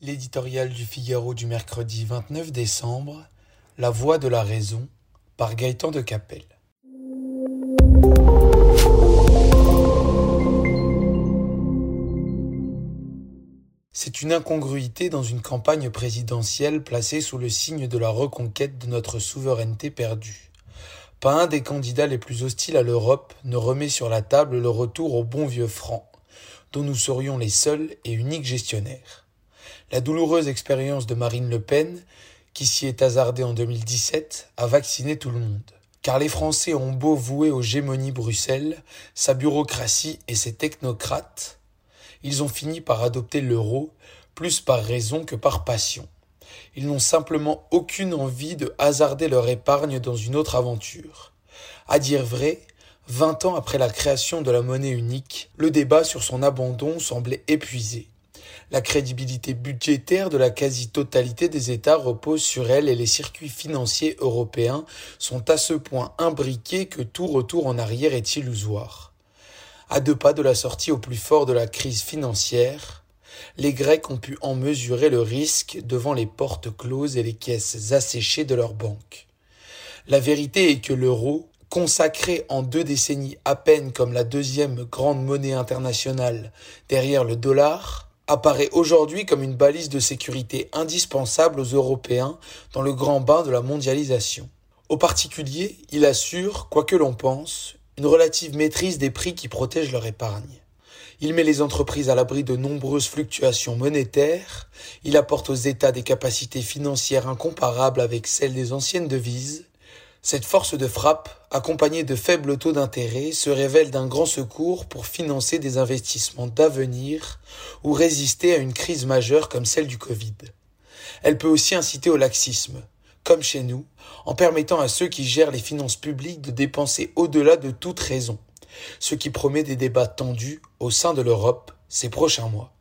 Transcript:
L'éditorial du Figaro du mercredi 29 décembre, La voix de la raison, par Gaëtan de Capelle. C'est une incongruité dans une campagne présidentielle placée sous le signe de la reconquête de notre souveraineté perdue. Pas un des candidats les plus hostiles à l'Europe ne remet sur la table le retour au bon vieux franc, dont nous serions les seuls et uniques gestionnaires la douloureuse expérience de Marine Le Pen, qui s'y est hasardée en 2017, a vacciné tout le monde. Car les Français ont beau vouer aux gémonies Bruxelles, sa bureaucratie et ses technocrates, ils ont fini par adopter l'euro, plus par raison que par passion. Ils n'ont simplement aucune envie de hasarder leur épargne dans une autre aventure. À dire vrai, vingt ans après la création de la monnaie unique, le débat sur son abandon semblait épuisé. La crédibilité budgétaire de la quasi-totalité des États repose sur elle et les circuits financiers européens sont à ce point imbriqués que tout retour en arrière est illusoire. À deux pas de la sortie au plus fort de la crise financière, les Grecs ont pu en mesurer le risque devant les portes closes et les caisses asséchées de leurs banques. La vérité est que l'euro, consacré en deux décennies à peine comme la deuxième grande monnaie internationale derrière le dollar, apparaît aujourd'hui comme une balise de sécurité indispensable aux Européens dans le grand bain de la mondialisation. Au particulier, il assure, quoi que l'on pense, une relative maîtrise des prix qui protègent leur épargne. Il met les entreprises à l'abri de nombreuses fluctuations monétaires, il apporte aux États des capacités financières incomparables avec celles des anciennes devises, cette force de frappe, accompagnée de faibles taux d'intérêt, se révèle d'un grand secours pour financer des investissements d'avenir ou résister à une crise majeure comme celle du Covid. Elle peut aussi inciter au laxisme, comme chez nous, en permettant à ceux qui gèrent les finances publiques de dépenser au-delà de toute raison, ce qui promet des débats tendus au sein de l'Europe ces prochains mois.